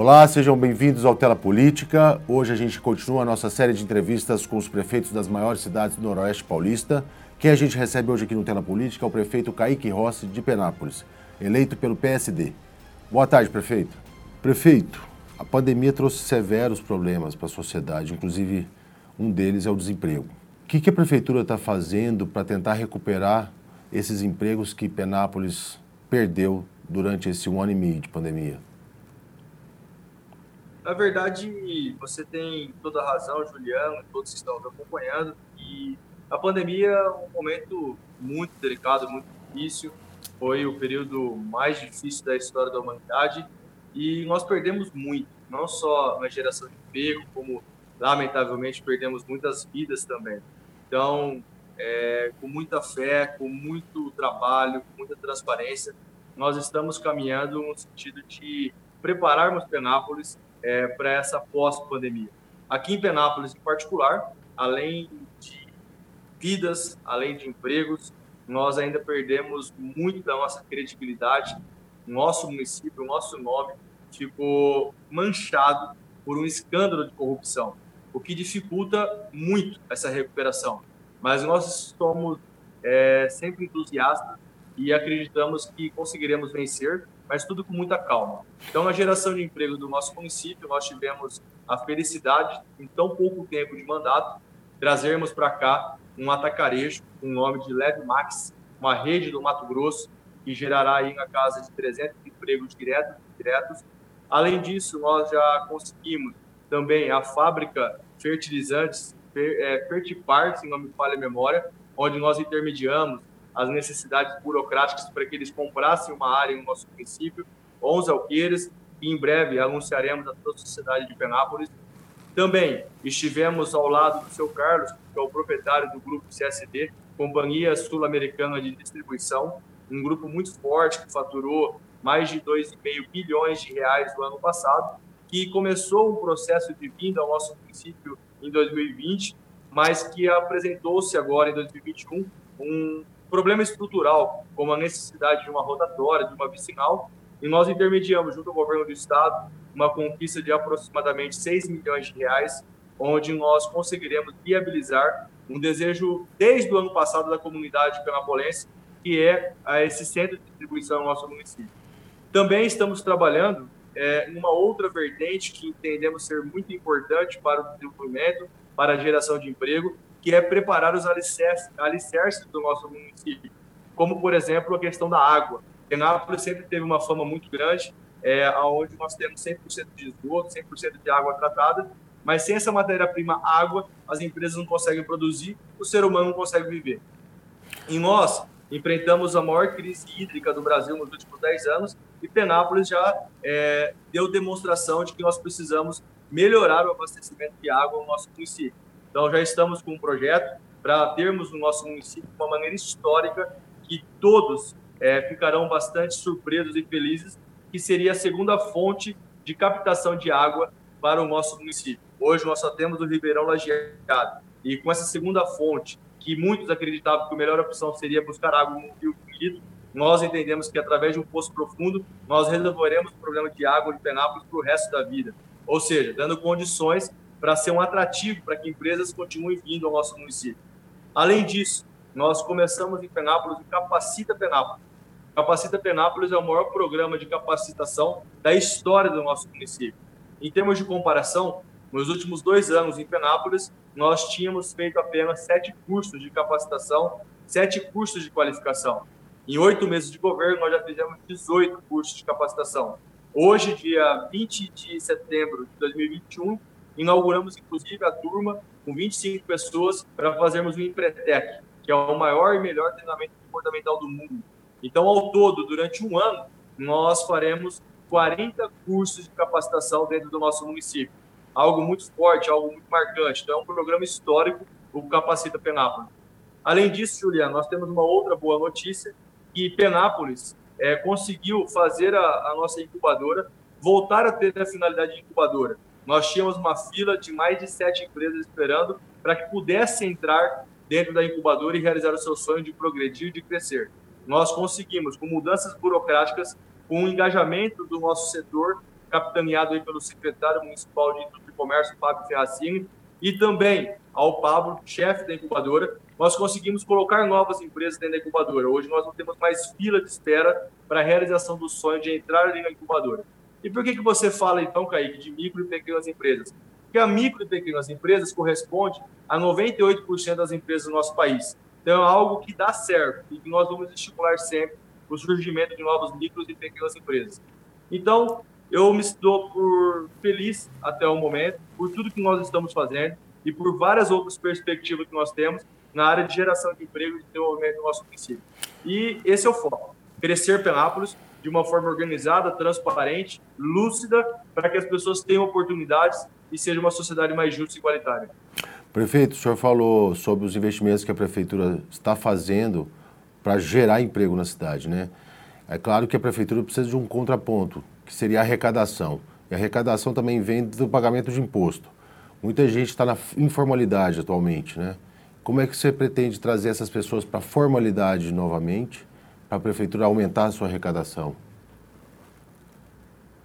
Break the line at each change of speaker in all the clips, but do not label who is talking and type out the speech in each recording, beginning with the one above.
Olá, sejam bem-vindos ao Tela Política. Hoje a gente continua a nossa série de entrevistas com os prefeitos das maiores cidades do Noroeste Paulista. Quem a gente recebe hoje aqui no Tela Política é o prefeito Kaique Rossi de Penápolis, eleito pelo PSD. Boa tarde, prefeito. Prefeito, a pandemia trouxe severos problemas para a sociedade, inclusive um deles é o desemprego. O que, que a prefeitura está fazendo para tentar recuperar esses empregos que Penápolis perdeu durante esse um ano e meio de pandemia?
Na verdade, você tem toda a razão, Juliano, todos que estão acompanhando, e a pandemia é um momento muito delicado, muito difícil, foi o período mais difícil da história da humanidade e nós perdemos muito, não só na geração de emprego, como lamentavelmente perdemos muitas vidas também. Então, é, com muita fé, com muito trabalho, com muita transparência, nós estamos caminhando no sentido de prepararmos Penápolis é, para essa pós-pandemia. Aqui em Penápolis, em particular, além de vidas, além de empregos, nós ainda perdemos muito da nossa credibilidade. Nosso município, nosso nome ficou manchado por um escândalo de corrupção, o que dificulta muito essa recuperação. Mas nós somos é, sempre entusiastas e acreditamos que conseguiremos vencer mas tudo com muita calma. Então, na geração de emprego do nosso município, nós tivemos a felicidade, em tão pouco tempo de mandato, trazermos para cá um atacarejo com o nome de Leve Max, uma rede do Mato Grosso, que gerará aí na casa de 300 empregos diretos e indiretos. Além disso, nós já conseguimos também a fábrica fertilizantes, é, Fertipar, se não me falha a memória, onde nós intermediamos as necessidades burocráticas para que eles comprassem uma área no nosso município, 11 alqueires, e em breve anunciaremos a toda a sociedade de Penápolis. Também estivemos ao lado do seu Carlos, que é o proprietário do grupo CSD, Companhia Sul-Americana de Distribuição, um grupo muito forte que faturou mais de 2,5 bilhões de reais no ano passado, que começou um processo de vinda ao nosso município em 2020, mas que apresentou-se agora em 2021 um problema estrutural, como a necessidade de uma rotatória, de uma vicinal, e nós intermediamos, junto ao governo do estado, uma conquista de aproximadamente 6 milhões de reais, onde nós conseguiremos viabilizar um desejo desde o ano passado da comunidade penapolense, que é esse centro de distribuição no nosso município. Também estamos trabalhando é, uma outra vertente que entendemos ser muito importante para o desenvolvimento, para a geração de emprego, que é preparar os alicerces, alicerces do nosso município, como, por exemplo, a questão da água. Penápolis sempre teve uma fama muito grande, é, onde nós temos 100% de esgoto, 100% de água tratada, mas sem essa matéria-prima água, as empresas não conseguem produzir, o ser humano não consegue viver. E nós enfrentamos a maior crise hídrica do Brasil nos últimos 10 anos e Penápolis já é, deu demonstração de que nós precisamos melhorar o abastecimento de água no nosso município. Então, já estamos com um projeto para termos no nosso município uma maneira histórica que todos é, ficarão bastante surpresos e felizes, que seria a segunda fonte de captação de água para o nosso município. Hoje nós só temos o Ribeirão Lajeado. E com essa segunda fonte, que muitos acreditavam que a melhor opção seria buscar água no rio Quilito, nós entendemos que através de um poço profundo, nós resolveremos o problema de água de Penápolis para o resto da vida. Ou seja, dando condições para ser um atrativo para que empresas continuem vindo ao nosso município. Além disso, nós começamos em Penápolis o Capacita Penápolis. Capacita Penápolis é o maior programa de capacitação da história do nosso município. Em termos de comparação, nos últimos dois anos em Penápolis, nós tínhamos feito apenas sete cursos de capacitação, sete cursos de qualificação. Em oito meses de governo, nós já fizemos 18 cursos de capacitação. Hoje, dia 20 de setembro de 2021, inauguramos inclusive a turma com 25 pessoas para fazermos o Empretec, que é o maior e melhor treinamento comportamental do mundo. Então, ao todo, durante um ano, nós faremos 40 cursos de capacitação dentro do nosso município. Algo muito forte, algo muito marcante. Então, é um programa histórico, o Capacita Penápolis. Além disso, Juliano, nós temos uma outra boa notícia, que Penápolis é, conseguiu fazer a, a nossa incubadora voltar a ter a finalidade de incubadora nós tínhamos uma fila de mais de sete empresas esperando para que pudesse entrar dentro da incubadora e realizar o seu sonho de progredir e de crescer. Nós conseguimos, com mudanças burocráticas, com o engajamento do nosso setor, capitaneado aí pelo secretário municipal de Indústria e Comércio, Fábio Ferracini, e também ao Pablo, chefe da incubadora, nós conseguimos colocar novas empresas dentro da incubadora. Hoje nós não temos mais fila de espera para a realização do sonho de entrar ali na incubadora. E por que, que você fala, então, Kaique, de micro e pequenas empresas? Porque a micro e pequenas empresas corresponde a 98% das empresas do nosso país. Então, é algo que dá certo e que nós vamos estimular sempre o surgimento de novas micros e pequenas empresas. Então, eu me estou por feliz até o momento por tudo que nós estamos fazendo e por várias outras perspectivas que nós temos na área de geração de emprego e de desenvolvimento do nosso município. E esse é o foco: crescer Penápolis de uma forma organizada, transparente, lúcida, para que as pessoas tenham oportunidades e seja uma sociedade mais justa e igualitária.
Prefeito, o senhor falou sobre os investimentos que a prefeitura está fazendo para gerar emprego na cidade, né? É claro que a prefeitura precisa de um contraponto, que seria a arrecadação. E a arrecadação também vem do pagamento de imposto. Muita gente está na informalidade atualmente, né? Como é que você pretende trazer essas pessoas para a formalidade novamente, para a prefeitura aumentar a sua arrecadação?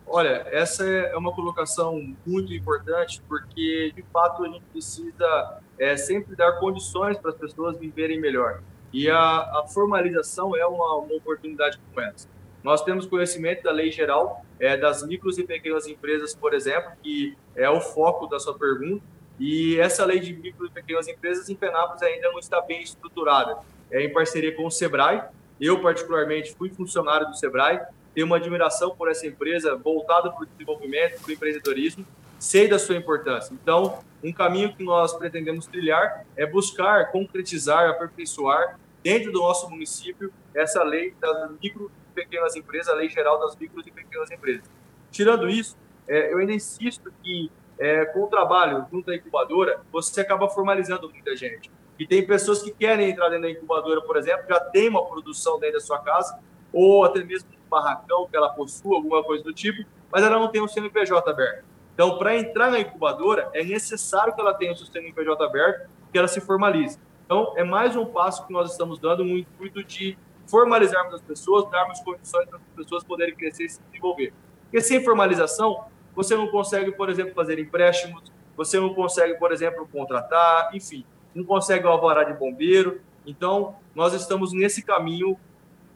Olha, essa é uma colocação muito importante, porque de fato a gente precisa é, sempre dar condições para as pessoas viverem melhor. E a, a formalização é uma, uma, oportunidade como essa. Nós temos conhecimento da lei geral é, das micros e pequenas empresas, por exemplo, que é o foco da sua pergunta, e essa lei de micro e pequenas empresas em Penápolis ainda não está bem estruturada. É em parceria com o Sebrae. Eu, particularmente, fui funcionário do Sebrae, tenho uma admiração por essa empresa voltada para o desenvolvimento, para o empreendedorismo, sei da sua importância. Então, um caminho que nós pretendemos trilhar é buscar concretizar, aperfeiçoar dentro do nosso município essa lei das micro e pequenas empresas, a lei geral das micro e pequenas empresas. Tirando isso, é, eu ainda insisto que é, com o trabalho junto à incubadora, você acaba formalizando muita gente. E tem pessoas que querem entrar dentro da incubadora, por exemplo, já tem uma produção dentro da sua casa, ou até mesmo um barracão que ela possua, alguma coisa do tipo, mas ela não tem um CNPJ aberto. Então, para entrar na incubadora, é necessário que ela tenha o seu CNPJ aberto, que ela se formalize. Então, é mais um passo que nós estamos dando no intuito de formalizarmos as pessoas, darmos condições para as pessoas poderem crescer e se desenvolver. Porque sem formalização, você não consegue, por exemplo, fazer empréstimos, você não consegue, por exemplo, contratar, enfim, não consegue o alvará de bombeiro. Então, nós estamos nesse caminho,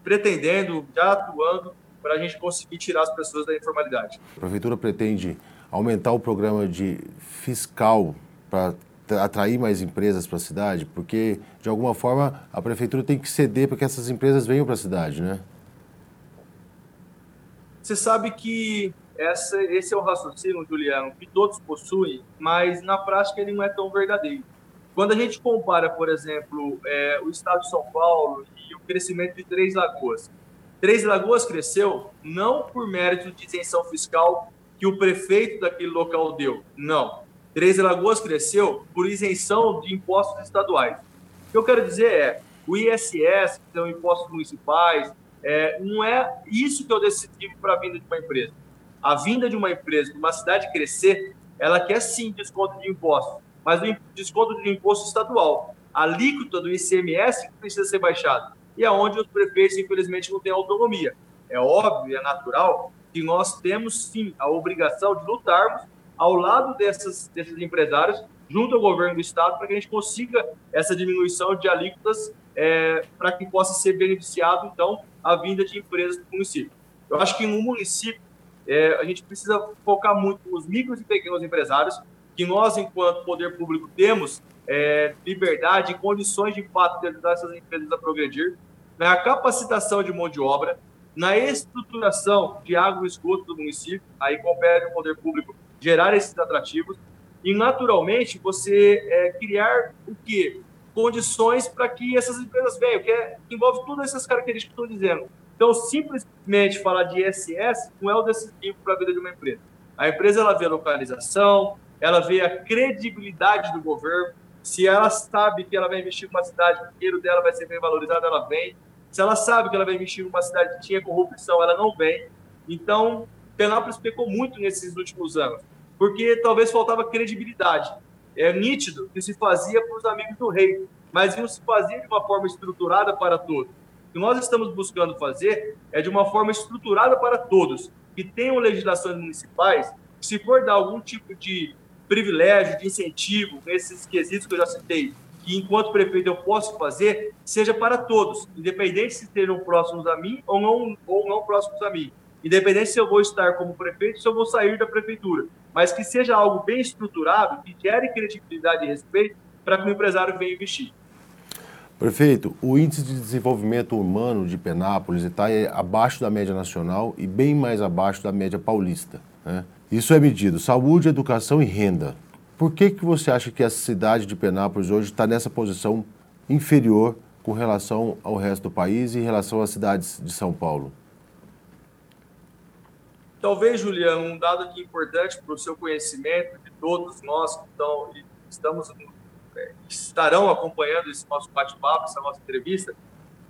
pretendendo, já atuando, para a gente conseguir tirar as pessoas da informalidade.
A Prefeitura pretende aumentar o programa de fiscal para atrair mais empresas para a cidade, porque, de alguma forma, a Prefeitura tem que ceder para que essas empresas venham para a cidade, né?
Você sabe que essa, esse é o raciocínio, Juliano, que todos possuem, mas na prática ele não é tão verdadeiro. Quando a gente compara, por exemplo, é, o estado de São Paulo e o crescimento de Três Lagoas, Três Lagoas cresceu não por mérito de isenção fiscal que o prefeito daquele local deu, não. Três Lagoas cresceu por isenção de impostos estaduais. O que eu quero dizer é, o ISS, que são impostos municipais, é, não é isso que eu decidi para a vinda de uma empresa a vinda de uma empresa de uma cidade crescer, ela quer sim desconto de imposto, mas o desconto de imposto estadual. A alíquota do ICMS precisa ser baixada. E é onde os prefeitos, infelizmente, não têm autonomia. É óbvio, é natural que nós temos sim a obrigação de lutarmos ao lado dessas, desses empresários, junto ao governo do estado, para que a gente consiga essa diminuição de alíquotas, é, para que possa ser beneficiado, então, a vinda de empresas do município. Eu acho que no município é, a gente precisa focar muito nos micros e pequenos empresários, que nós, enquanto poder público, temos é, liberdade e condições de fato de ajudar essas empresas a progredir, na capacitação de mão de obra, na estruturação de água e esgoto do município, aí compete ao poder público gerar esses atrativos, e naturalmente você é, criar o quê? Condições para que essas empresas venham, que, é, envolve todas essas características que estou dizendo então, simplesmente falar de ISS não é o decisivo para a vida de uma empresa. A empresa ela vê a localização, ela vê a credibilidade do governo. Se ela sabe que ela vai investir numa cidade, o dinheiro dela vai ser bem valorizado, ela vem. Se ela sabe que ela vai investir numa cidade que tinha corrupção, ela não vem. Então, Penápolis pecou muito nesses últimos anos, porque talvez faltava credibilidade. É nítido que se fazia para os amigos do rei, mas não se fazia de uma forma estruturada para todos que nós estamos buscando fazer é de uma forma estruturada para todos. que tenham legislações municipais, se for dar algum tipo de privilégio, de incentivo, nesses quesitos que eu já citei, que enquanto prefeito eu posso fazer, seja para todos, independente se estejam próximos a mim ou não, ou não próximos a mim. Independente se eu vou estar como prefeito, se eu vou sair da prefeitura. Mas que seja algo bem estruturado, que gere credibilidade e respeito para que o empresário venha investir.
Prefeito, o índice de desenvolvimento humano de Penápolis está abaixo da média nacional e bem mais abaixo da média paulista. Né? Isso é medido saúde, educação e renda. Por que, que você acha que a cidade de Penápolis hoje está nessa posição inferior com relação ao resto do país e em relação às cidades de São Paulo?
Talvez, Juliano, um dado aqui importante para o seu conhecimento de todos nós que estão, estamos, é, estarão acompanhando esse nosso bate-papo, essa nossa entrevista,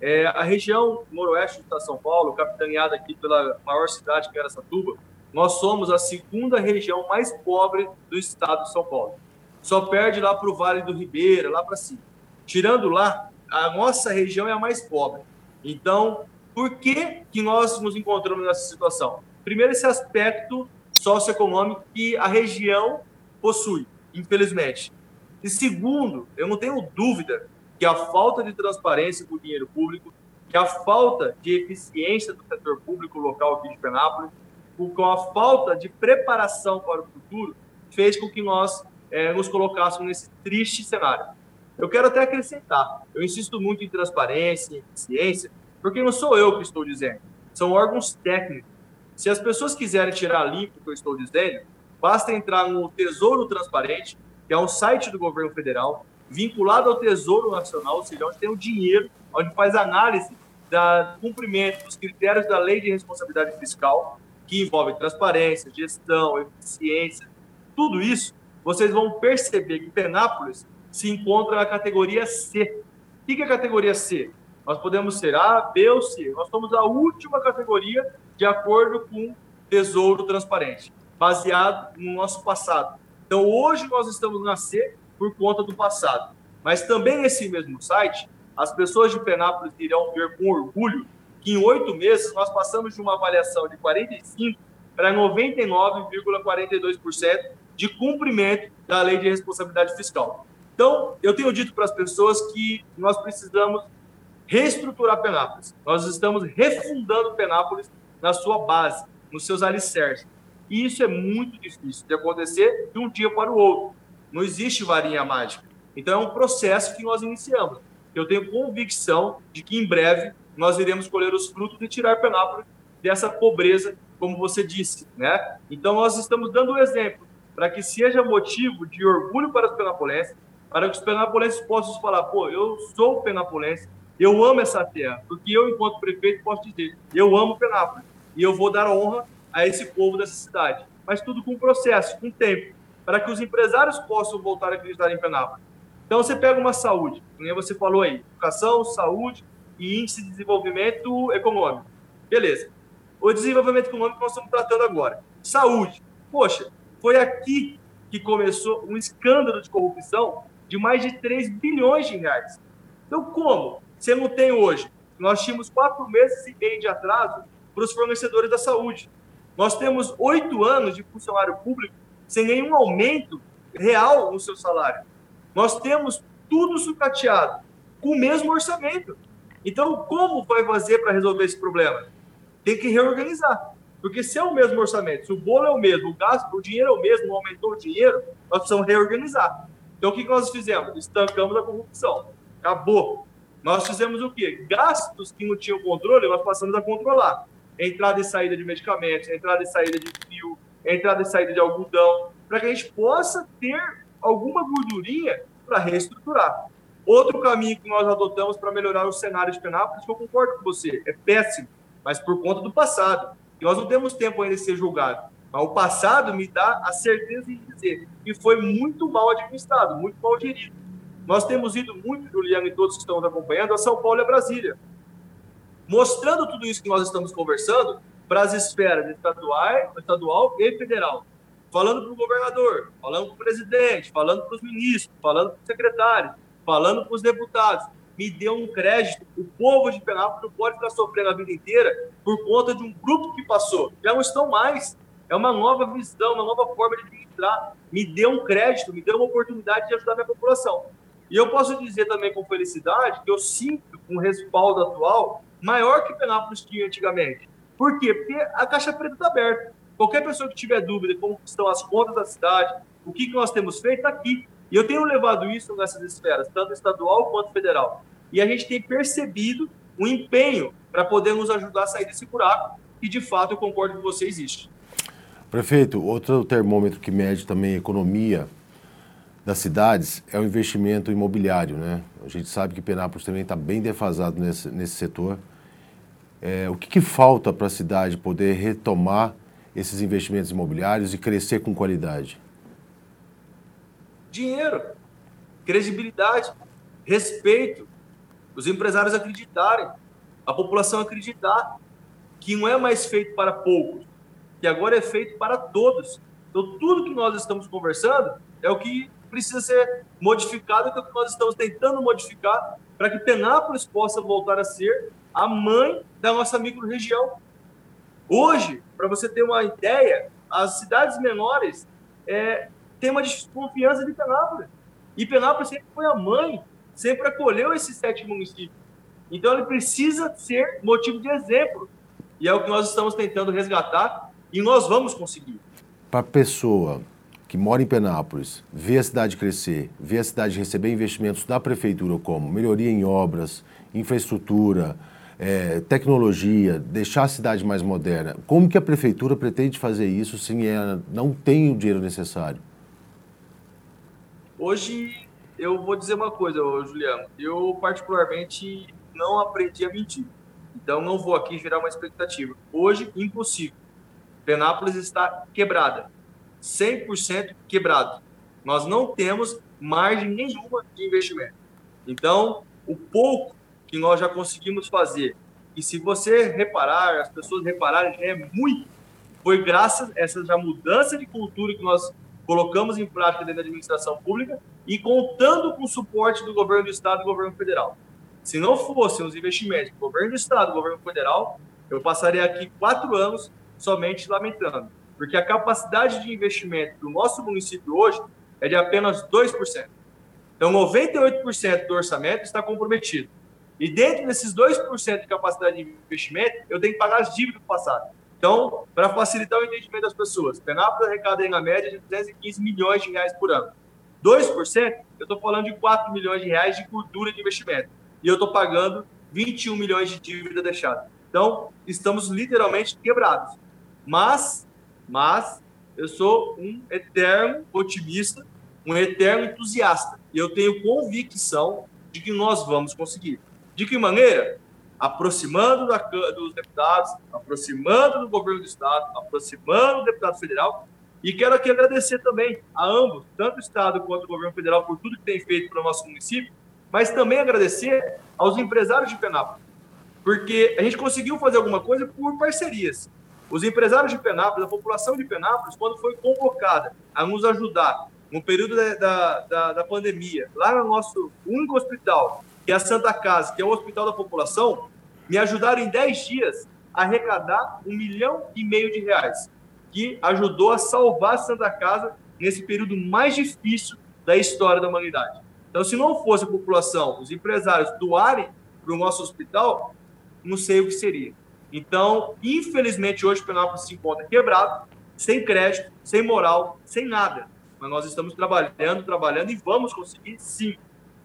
é a região noroeste de São Paulo, capitaneada aqui pela maior cidade que era Satuba, nós somos a segunda região mais pobre do estado de São Paulo. Só perde lá para o Vale do Ribeira, lá para cima. Tirando lá, a nossa região é a mais pobre. Então, por que, que nós nos encontramos nessa situação? Primeiro, esse aspecto socioeconômico que a região possui, infelizmente. E segundo, eu não tenho dúvida que a falta de transparência com o dinheiro público, que a falta de eficiência do setor público local aqui de Penápolis, com a falta de preparação para o futuro, fez com que nós é, nos colocássemos nesse triste cenário. Eu quero até acrescentar, eu insisto muito em transparência, em eficiência, porque não sou eu que estou dizendo, são órgãos técnicos. Se as pessoas quiserem tirar limpo o que eu estou dizendo, basta entrar no Tesouro Transparente, que é um site do governo federal, vinculado ao Tesouro Nacional, ou seja, onde tem o dinheiro, onde faz análise do cumprimento dos critérios da Lei de Responsabilidade Fiscal, que envolve transparência, gestão, eficiência, tudo isso, vocês vão perceber que Penápolis se encontra na categoria C. O que é a categoria C? Nós podemos ser A, B ou C. Nós somos a última categoria de acordo com Tesouro Transparente, baseado no nosso passado. Então, hoje nós estamos na C por conta do passado. Mas também nesse mesmo site, as pessoas de Penápolis irão ver com orgulho em oito meses nós passamos de uma avaliação de 45% para 99,42% de cumprimento da lei de responsabilidade fiscal. Então, eu tenho dito para as pessoas que nós precisamos reestruturar Penápolis. Nós estamos refundando Penápolis na sua base, nos seus alicerces. E isso é muito difícil de acontecer de um dia para o outro. Não existe varinha mágica. Então, é um processo que nós iniciamos. Eu tenho convicção de que em breve nós iremos colher os frutos e tirar Penápolis dessa pobreza, como você disse, né? Então nós estamos dando um exemplo para que seja motivo de orgulho para os penapolenses, para que os penapolenses possam falar, pô, eu sou penapolense, eu amo essa terra, porque eu, enquanto prefeito, posso dizer, eu amo Penápolis e eu vou dar honra a esse povo dessa cidade. Mas tudo com processo, com tempo, para que os empresários possam voltar a acreditar em Penápolis. Então você pega uma saúde, como você falou aí, educação, saúde, e índice de desenvolvimento econômico. Beleza. O desenvolvimento econômico nós estamos tratando agora. Saúde. Poxa, foi aqui que começou um escândalo de corrupção de mais de 3 bilhões de reais. Então, como? Você não tem hoje. Nós tínhamos quatro meses e meio de atraso para os fornecedores da saúde. Nós temos oito anos de funcionário público sem nenhum aumento real no seu salário. Nós temos tudo sucateado, com o mesmo orçamento. Então, como vai fazer para resolver esse problema? Tem que reorganizar. Porque se é o mesmo orçamento, se o bolo é o mesmo, o gasto, o dinheiro é o mesmo, aumentou o dinheiro, nós precisamos reorganizar. Então, o que nós fizemos? Estancamos a corrupção. Acabou. Nós fizemos o quê? Gastos que não tinham controle, nós passamos a controlar. Entrada e saída de medicamentos, entrada e saída de fio, entrada e saída de algodão, para que a gente possa ter alguma gordurinha para reestruturar. Outro caminho que nós adotamos para melhorar o cenário de Penápolis, que eu concordo com você, é péssimo, mas por conta do passado. E nós não temos tempo ainda de ser julgado. Mas o passado me dá a certeza de dizer que foi muito mal administrado, muito mal gerido. Nós temos ido muito, Juliano e todos que estão nos acompanhando, a São Paulo e a Brasília, mostrando tudo isso que nós estamos conversando para as esferas estadual, estadual e federal. Falando para o governador, falando para o presidente, falando para os ministros, falando para os secretários, falando para os deputados. me dê um crédito. O povo de Penápolis não pode ficar sofrendo a vida inteira por conta de um grupo que passou. Já não estão mais. É uma nova visão, uma nova forma de administrar. Me dê um crédito, me dê uma oportunidade de ajudar a minha população. E eu posso dizer também com felicidade que eu sinto um respaldo atual maior que Penápolis tinha antigamente. Por quê? Porque a caixa preta está aberta. Qualquer pessoa que tiver dúvida como estão as contas da cidade, o que, que nós temos feito, está aqui. E eu tenho levado isso nessas esferas, tanto estadual quanto federal. E a gente tem percebido um empenho para poder nos ajudar a sair desse buraco, e de fato eu concordo com você, existe.
Prefeito, outro termômetro que mede também a economia das cidades é o investimento imobiliário, né? A gente sabe que Penápolis também está bem defasado nesse, nesse setor. É, o que, que falta para a cidade poder retomar esses investimentos imobiliários e crescer com qualidade?
Dinheiro, credibilidade, respeito, os empresários acreditarem, a população acreditar que não é mais feito para poucos, que agora é feito para todos. Então, tudo que nós estamos conversando é o que precisa ser modificado, é o que nós estamos tentando modificar para que Penápolis possa voltar a ser a mãe da nossa microrregião. Hoje, para você ter uma ideia, as cidades menores é, têm uma desconfiança de Penápolis. E Penápolis sempre foi a mãe, sempre acolheu esses sete municípios. Então, ele precisa ser motivo de exemplo. E é o que nós estamos tentando resgatar e nós vamos conseguir.
Para a pessoa que mora em Penápolis, vê a cidade crescer, vê a cidade receber investimentos da prefeitura como melhoria em obras, infraestrutura, é, tecnologia, deixar a cidade mais moderna. Como que a prefeitura pretende fazer isso se ela não tem o dinheiro necessário?
Hoje eu vou dizer uma coisa, Juliano. Eu particularmente não aprendi a mentir. Então não vou aqui gerar uma expectativa. Hoje impossível. Penápolis está quebrada 100% quebrado. Nós não temos margem nenhuma de investimento. Então, o pouco que nós já conseguimos fazer, e se você reparar, as pessoas repararem, já é muito, foi graças a essa mudança de cultura que nós colocamos em prática dentro da administração pública e contando com o suporte do governo do Estado e do governo federal. Se não fossem os investimentos do governo do Estado e do governo federal, eu passaria aqui quatro anos somente lamentando porque a capacidade de investimento do nosso município hoje é de apenas 2%. Então, 98% do orçamento está comprometido. E dentro desses 2% de capacidade de investimento, eu tenho que pagar as dívidas do passado. Então, para facilitar o entendimento das pessoas, Penápolis arrecada em média de 215 milhões de reais por ano. 2%, eu estou falando de 4 milhões de reais de cultura de investimento. E eu estou pagando 21 milhões de dívida deixada. Então, estamos literalmente quebrados. Mas mas eu sou um eterno otimista, um eterno entusiasta. E eu tenho convicção de que nós vamos conseguir. De que maneira? Aproximando da, dos deputados, aproximando do governo do Estado, aproximando do deputado federal. E quero aqui agradecer também a ambos, tanto o Estado quanto o governo federal, por tudo que tem feito para o nosso município, mas também agradecer aos empresários de Penápolis, porque a gente conseguiu fazer alguma coisa por parcerias. Os empresários de Penápolis, a população de Penápolis, quando foi convocada a nos ajudar no período da, da, da, pandemia, lá no nosso único hospital, que é a Santa Casa, que é o hospital da população, me ajudaram em 10 dias a arrecadar um milhão e meio de reais, que ajudou a salvar a Santa Casa nesse período mais difícil da história da humanidade. Então, se não fosse a população, os empresários doarem para o nosso hospital, não sei o que seria. Então, infelizmente, hoje o Penápolis se encontra quebrado, sem crédito, sem moral, sem nada. Mas nós estamos trabalhando, trabalhando e vamos conseguir sim.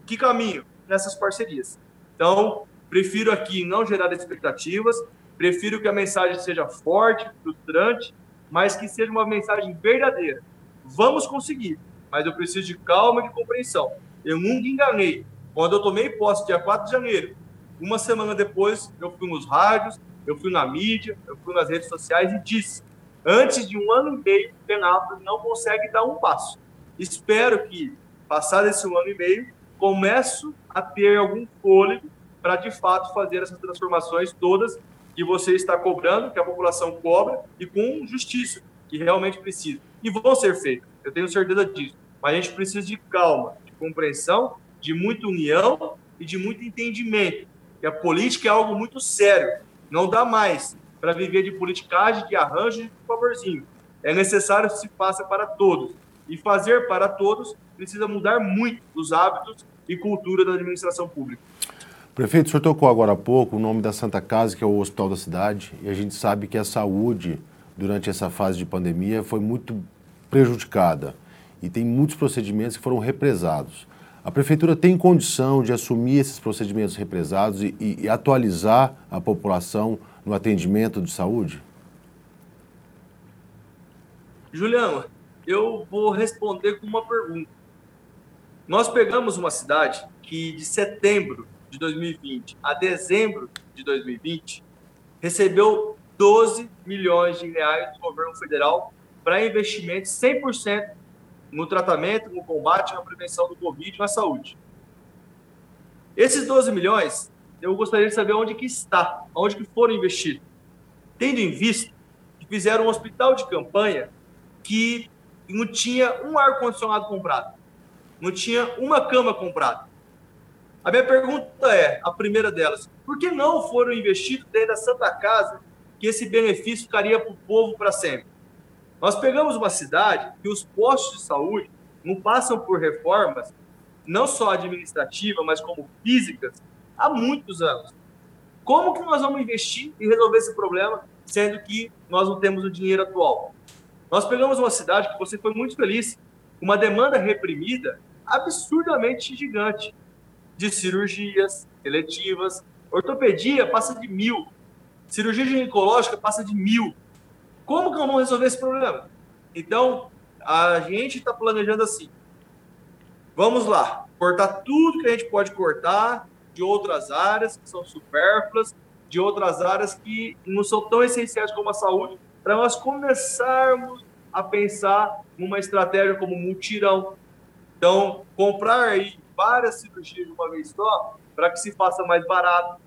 Que caminho? Nessas parcerias. Então, prefiro aqui não gerar expectativas, prefiro que a mensagem seja forte, frustrante, mas que seja uma mensagem verdadeira. Vamos conseguir, mas eu preciso de calma e de compreensão. Eu nunca enganei. Quando eu tomei posse dia 4 de janeiro, uma semana depois, eu fui nos rádios, eu fui na mídia, eu fui nas redes sociais e disse: antes de um ano e meio, Penápolis não consegue dar um passo. Espero que, passado esse um ano e meio, começo a ter algum fôlego para, de fato, fazer essas transformações todas que você está cobrando, que a população cobra, e com justiça, que realmente precisa. E vão ser feitas, eu tenho certeza disso. Mas a gente precisa de calma, de compreensão, de muita união e de muito entendimento. Que a política é algo muito sério. Não dá mais para viver de politicagem, de arranjo de favorzinho. É necessário que se faça para todos. E fazer para todos precisa mudar muito os hábitos e cultura da administração pública.
Prefeito, o senhor tocou agora há pouco o nome da Santa Casa, que é o hospital da cidade, e a gente sabe que a saúde, durante essa fase de pandemia, foi muito prejudicada e tem muitos procedimentos que foram represados. A prefeitura tem condição de assumir esses procedimentos represados e, e, e atualizar a população no atendimento de saúde?
Juliano, eu vou responder com uma pergunta. Nós pegamos uma cidade que de setembro de 2020 a dezembro de 2020 recebeu 12 milhões de reais do governo federal para investimentos 100% no tratamento, no combate, na prevenção do Covid e na saúde. Esses 12 milhões, eu gostaria de saber onde que está, onde que foram investidos. Tendo em vista que fizeram um hospital de campanha que não tinha um ar-condicionado comprado, não tinha uma cama comprada. A minha pergunta é, a primeira delas, por que não foram investidos dentro da Santa Casa que esse benefício ficaria para o povo para sempre? Nós pegamos uma cidade que os postos de saúde não passam por reformas, não só administrativas, mas como físicas, há muitos anos. Como que nós vamos investir e resolver esse problema, sendo que nós não temos o dinheiro atual? Nós pegamos uma cidade que você foi muito feliz, uma demanda reprimida absurdamente gigante de cirurgias eletivas. Ortopedia passa de mil. Cirurgia ginecológica passa de mil. Como que vamos resolver esse problema? Então, a gente está planejando assim. Vamos lá, cortar tudo que a gente pode cortar de outras áreas que são supérfluas, de outras áreas que não são tão essenciais como a saúde, para nós começarmos a pensar numa estratégia como multirão. Então, comprar aí várias cirurgias de uma vez só, para que se faça mais barato.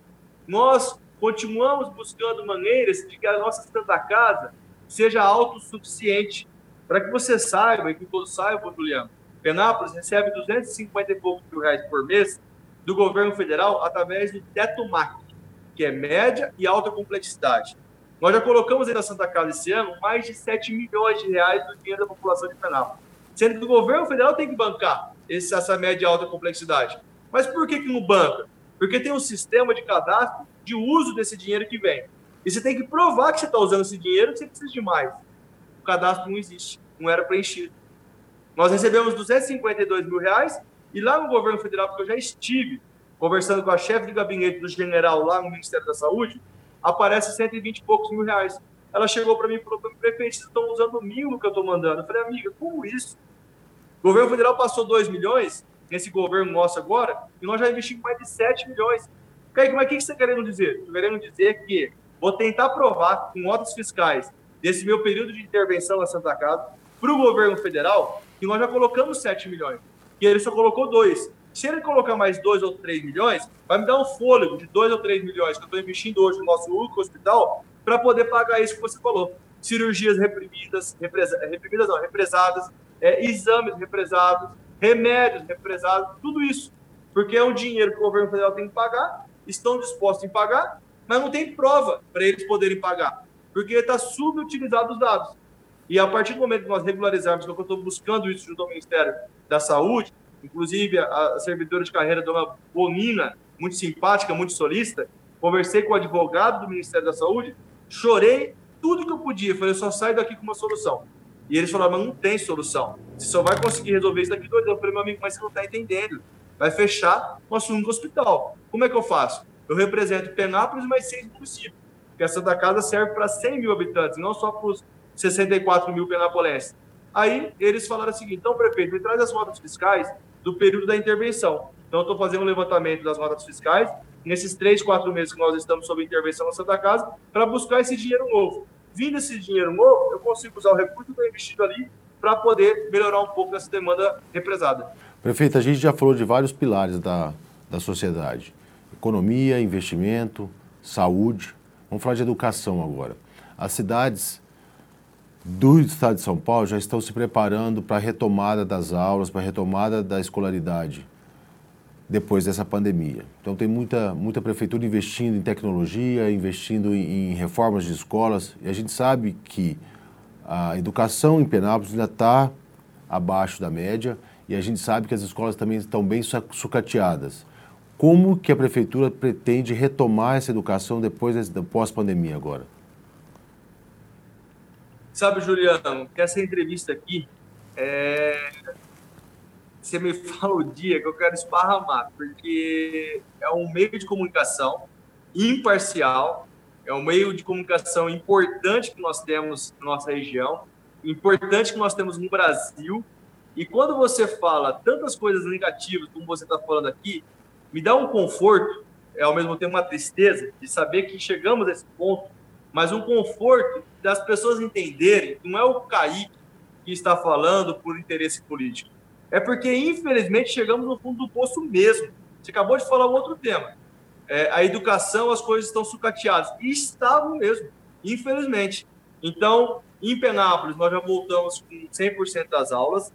Nós continuamos buscando maneiras de que a nossa Santa Casa seja autossuficiente. Para que você saiba, e que todos saibam, Juliano, Penápolis recebe 250 e poucos mil reais por mês do governo federal através do Teto MAC, que é média e alta complexidade. Nós já colocamos aí na Santa Casa esse ano mais de 7 milhões de reais do dinheiro da população de Penápolis. Sendo que o governo federal tem que bancar esse, essa média e alta complexidade. Mas por que, que não banca? Porque tem um sistema de cadastro de uso desse dinheiro que vem. E você tem que provar que você está usando esse dinheiro que você precisa de mais. O cadastro não existe, não era preenchido. Nós recebemos 252 mil reais e lá no governo federal, porque eu já estive conversando com a chefe de gabinete do general lá no Ministério da Saúde, aparece 120 e poucos mil reais. Ela chegou para mim e falou: prefeito, vocês estão usando mil que eu estou mandando. Eu falei, amiga, como isso? O governo federal passou 2 milhões nesse governo nosso agora e nós já investimos mais de 7 milhões. Kaique, mas o que você está querendo dizer? Estou querendo dizer que vou tentar provar com notas fiscais desse meu período de intervenção na Santa Casa para o governo federal que nós já colocamos 7 milhões e ele só colocou 2. Se ele colocar mais 2 ou 3 milhões, vai me dar um fôlego de 2 ou 3 milhões que eu estou investindo hoje no nosso único hospital para poder pagar isso que você falou. Cirurgias reprimidas, represa, reprimidas não, represadas, é, exames represados, remédios represados, tudo isso. Porque é um dinheiro que o governo federal tem que pagar, estão dispostos em pagar, mas não tem prova para eles poderem pagar, porque está subutilizado os dados. E a partir do momento que nós regularizarmos, que eu estou buscando isso junto ao Ministério da Saúde, inclusive a, servidora de carreira, dona Bonina, muito simpática, muito solista, conversei com o advogado do Ministério da Saúde, chorei tudo que eu podia, falei, eu só saio daqui com uma solução. E eles falaram, mas não tem solução. Você só vai conseguir resolver isso daqui dois anos. Eu falei, meu amigo, mas você não está entendendo. Vai fechar nosso único hospital. Como é que eu faço? Eu represento Penápolis mais seis municípios. Porque a Santa Casa serve para 100 mil habitantes, não só para os 64 mil penapolenses. Aí eles falaram o seguinte: então, prefeito, me traz as notas fiscais do período da intervenção. Então, estou fazendo um levantamento das notas fiscais nesses três, quatro meses que nós estamos sob intervenção na Santa Casa para buscar esse dinheiro novo. Vindo esse dinheiro novo, eu consigo usar o recurso que está investido ali para poder melhorar um pouco dessa demanda represada.
Prefeito, a gente já falou de vários pilares da, da sociedade: economia, investimento, saúde. Vamos falar de educação agora. As cidades do estado de São Paulo já estão se preparando para a retomada das aulas, para a retomada da escolaridade. depois dessa pandemia. Então tem muita, muita prefeitura investindo em tecnologia, investindo em, em reformas de escolas, e a gente sabe que a educação em Penápolis ainda está abaixo da média, e a gente sabe que as escolas também estão bem sucateadas. Como que a prefeitura pretende retomar essa educação depois da pós-pandemia agora?
Sabe, Juliano, que essa entrevista aqui é, você me fala o dia que eu quero esparramar, porque é um meio de comunicação imparcial, é um meio de comunicação importante que nós temos na nossa região, importante que nós temos no Brasil. E quando você fala tantas coisas negativas como você está falando aqui, me dá um conforto, é ao mesmo tempo uma tristeza de saber que chegamos a esse ponto, mas um conforto das pessoas entenderem que não é o Kaique que está falando por interesse político é porque, infelizmente, chegamos no fundo do poço mesmo. Você acabou de falar um outro tema. É, a educação, as coisas estão sucateadas. E estavam mesmo, infelizmente. Então, em Penápolis, nós já voltamos com 100% das aulas,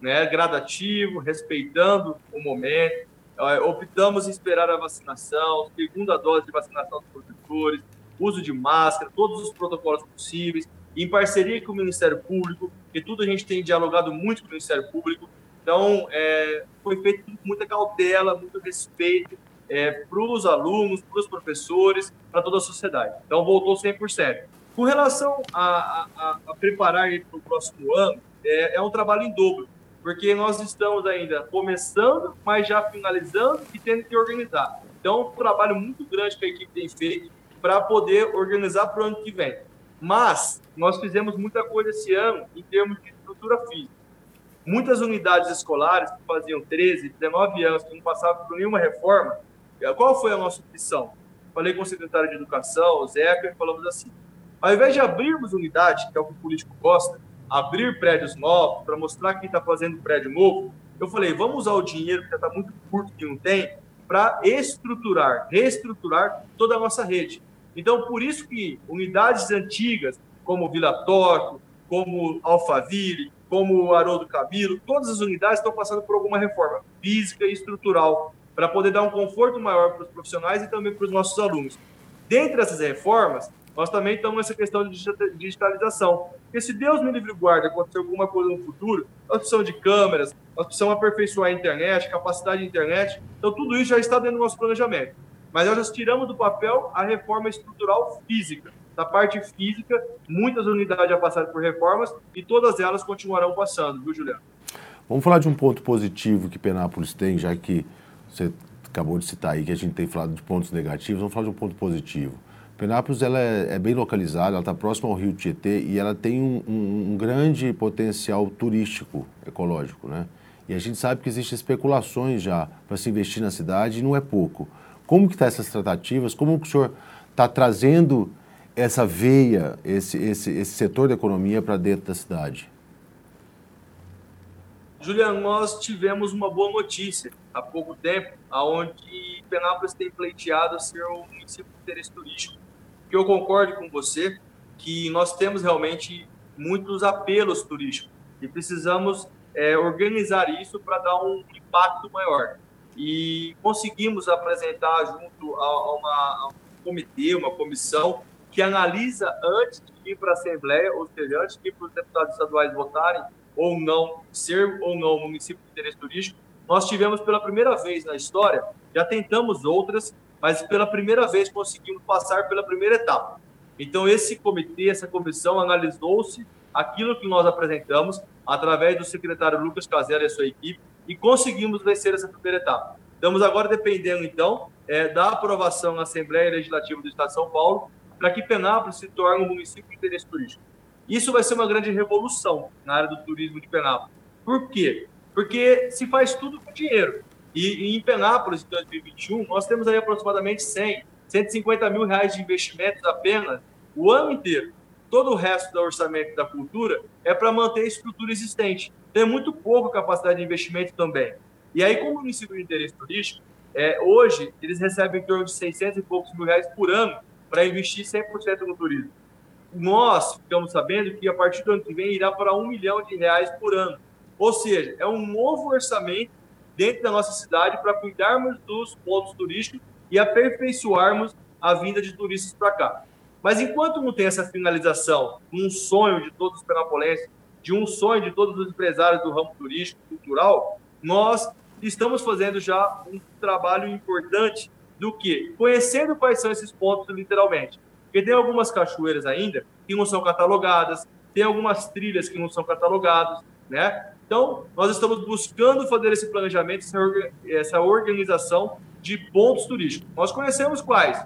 né, gradativo, respeitando o momento. É, optamos em esperar a vacinação, segunda dose de vacinação dos professores, uso de máscara, todos os protocolos possíveis, em parceria com o Ministério Público, que tudo a gente tem dialogado muito com o Ministério Público, então, é, foi feito com muita cautela, muito respeito é, para os alunos, para os professores, para toda a sociedade. Então, voltou 100%. Com relação a, a, a preparar para o próximo ano, é, é um trabalho em dobro, porque nós estamos ainda começando, mas já finalizando e tendo que organizar. Então, um trabalho muito grande que a equipe tem feito para poder organizar para o ano que vem. Mas, nós fizemos muita coisa esse ano em termos de estrutura física. Muitas unidades escolares que faziam 13, 19 anos, que não passavam por nenhuma reforma, qual foi a nossa opção? Falei com o secretário de Educação, o Zeca, e falamos assim: ao invés de abrirmos unidade, que é o que o político gosta, abrir prédios novos para mostrar quem está fazendo prédio novo, eu falei: vamos usar o dinheiro, que já está muito curto, que não tem, para estruturar, reestruturar toda a nossa rede. Então, por isso que unidades antigas, como Vila Torto, como Alphaville, como Haroldo Camilo, todas as unidades estão passando por alguma reforma física e estrutural para poder dar um conforto maior para os profissionais e também para os nossos alunos. Dentre essas reformas, nós também estamos nessa questão de digitalização. Porque se Deus me livre guarda acontecer alguma coisa no futuro, nós precisamos de câmeras, nós precisamos aperfeiçoar a internet, capacidade de internet. Então, tudo isso já está dentro do nosso planejamento. Mas nós tiramos do papel a reforma estrutural física da parte física, muitas unidades já passaram por reformas e todas elas continuarão passando, viu, Juliano?
Vamos falar de um ponto positivo que Penápolis tem, já que você acabou de citar aí que a gente tem falado de pontos negativos, vamos falar de um ponto positivo. Penápolis ela é, é bem localizada, ela está próxima ao Rio Tietê e ela tem um, um, um, grande potencial turístico ecológico, né? E a gente sabe que existem especulações já para se investir na cidade e não é pouco. Como que está essas tratativas? Como que o senhor está trazendo essa veia, esse, esse, esse setor da economia para dentro da cidade?
Juliano, nós tivemos uma boa notícia há pouco tempo, aonde Penápolis tem pleiteado ser um município de interesse turístico. Que eu concordo com você que nós temos realmente muitos apelos turísticos e precisamos é, organizar isso para dar um impacto maior. E conseguimos apresentar junto a, uma, a um comitê, uma comissão que analisa antes de ir para a Assembleia, ou seja, antes de ir para os deputados estaduais votarem ou não, ser ou não município de interesse turístico, nós tivemos pela primeira vez na história, já tentamos outras, mas pela primeira vez conseguimos passar pela primeira etapa. Então, esse comitê, essa comissão analisou-se aquilo que nós apresentamos através do secretário Lucas Casella e a sua equipe e conseguimos vencer essa primeira etapa. Estamos agora dependendo, então, é, da aprovação na Assembleia Legislativa do Estado de São Paulo para que Penápolis se torne um município de interesse turístico. Isso vai ser uma grande revolução na área do turismo de Penápolis. Por quê? Porque se faz tudo com dinheiro. E, e em Penápolis, em 2021, nós temos aí aproximadamente 100, 150 mil reais de investimentos apenas o ano inteiro. Todo o resto do orçamento da cultura é para manter a estrutura existente. Tem muito pouco capacidade de investimento também. E aí, como município de interesse turístico, é, hoje eles recebem em torno de 600 e poucos mil reais por ano para investir 100% no turismo. Nós ficamos sabendo que a partir do ano que vem irá para um milhão de reais por ano. Ou seja, é um novo orçamento dentro da nossa cidade para cuidarmos dos pontos turísticos e aperfeiçoarmos a vinda de turistas para cá. Mas enquanto não tem essa finalização, um sonho de todos os penapolenses, de um sonho de todos os empresários do ramo turístico, cultural, nós estamos fazendo já um trabalho importante do que? Conhecendo quais são esses pontos, literalmente. Porque tem algumas cachoeiras ainda que não são catalogadas, tem algumas trilhas que não são catalogadas, né? Então, nós estamos buscando fazer esse planejamento, essa organização de pontos turísticos. Nós conhecemos quais?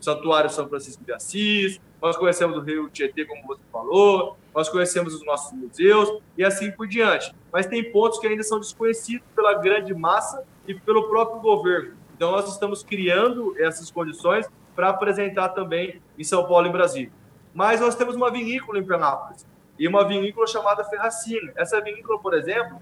Santuário São Francisco de Assis, nós conhecemos o Rio Tietê, como você falou, nós conhecemos os nossos museus e assim por diante. Mas tem pontos que ainda são desconhecidos pela grande massa e pelo próprio governo. Então, nós estamos criando essas condições para apresentar também em São Paulo e Brasília. Mas nós temos uma vinícola em Penápolis e uma vinícola chamada Ferracina. Essa vinícola, por exemplo,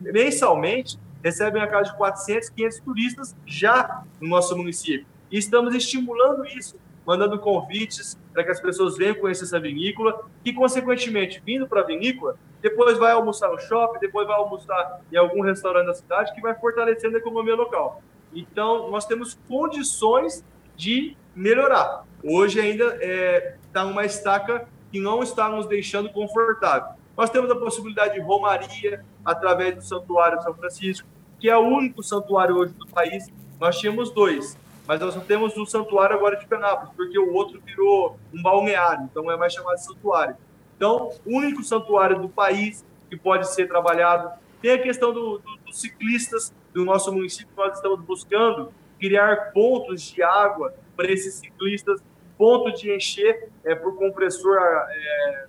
mensalmente recebe uma casa de 400, 500 turistas já no nosso município. E estamos estimulando isso, mandando convites para que as pessoas venham conhecer essa vinícola e, consequentemente, vindo para a vinícola, depois vai almoçar no shopping, depois vai almoçar em algum restaurante da cidade, que vai fortalecendo a economia local. Então, nós temos condições de melhorar. Hoje ainda está é, tá uma estaca que não está nos deixando confortável. Nós temos a possibilidade de romaria através do Santuário São Francisco, que é o único santuário hoje do país. Nós tínhamos dois, mas nós não temos o santuário agora de Penápolis, porque o outro virou um balneário, então é mais chamado de santuário. Então, o único santuário do país que pode ser trabalhado. Tem a questão do, do, dos ciclistas do nosso município, nós estamos buscando criar pontos de água para esses ciclistas, ponto de encher é, por compressor é,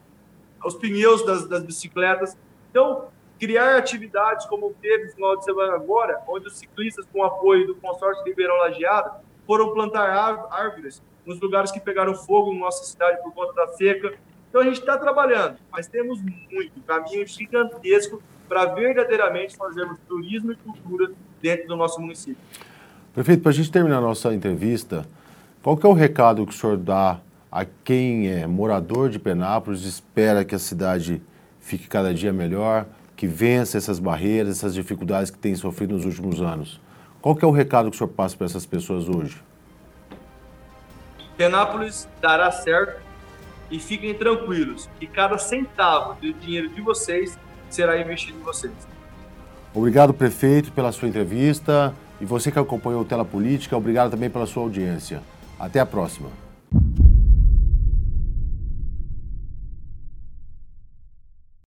os pneus das, das bicicletas. Então, criar atividades como teve no final de semana agora, onde os ciclistas, com apoio do consórcio Ribeirão Lajeado, foram plantar árvores nos lugares que pegaram fogo na nossa cidade por conta da seca. Então a gente está trabalhando, mas temos muito caminho gigantesco para verdadeiramente fazermos turismo e cultura dentro do nosso município.
Prefeito, para a gente terminar a nossa entrevista, qual é o recado que o senhor dá a quem é morador de Penápolis espera que a cidade fique cada dia melhor, que vença essas barreiras, essas dificuldades que tem sofrido nos últimos anos? Qual que é o recado que o senhor passa para essas pessoas hoje?
Penápolis dará certo e fiquem tranquilos que cada centavo do dinheiro de vocês será investido em vocês.
Obrigado, prefeito, pela sua entrevista. E você que acompanhou o Tela Política, obrigado também pela sua audiência. Até a próxima.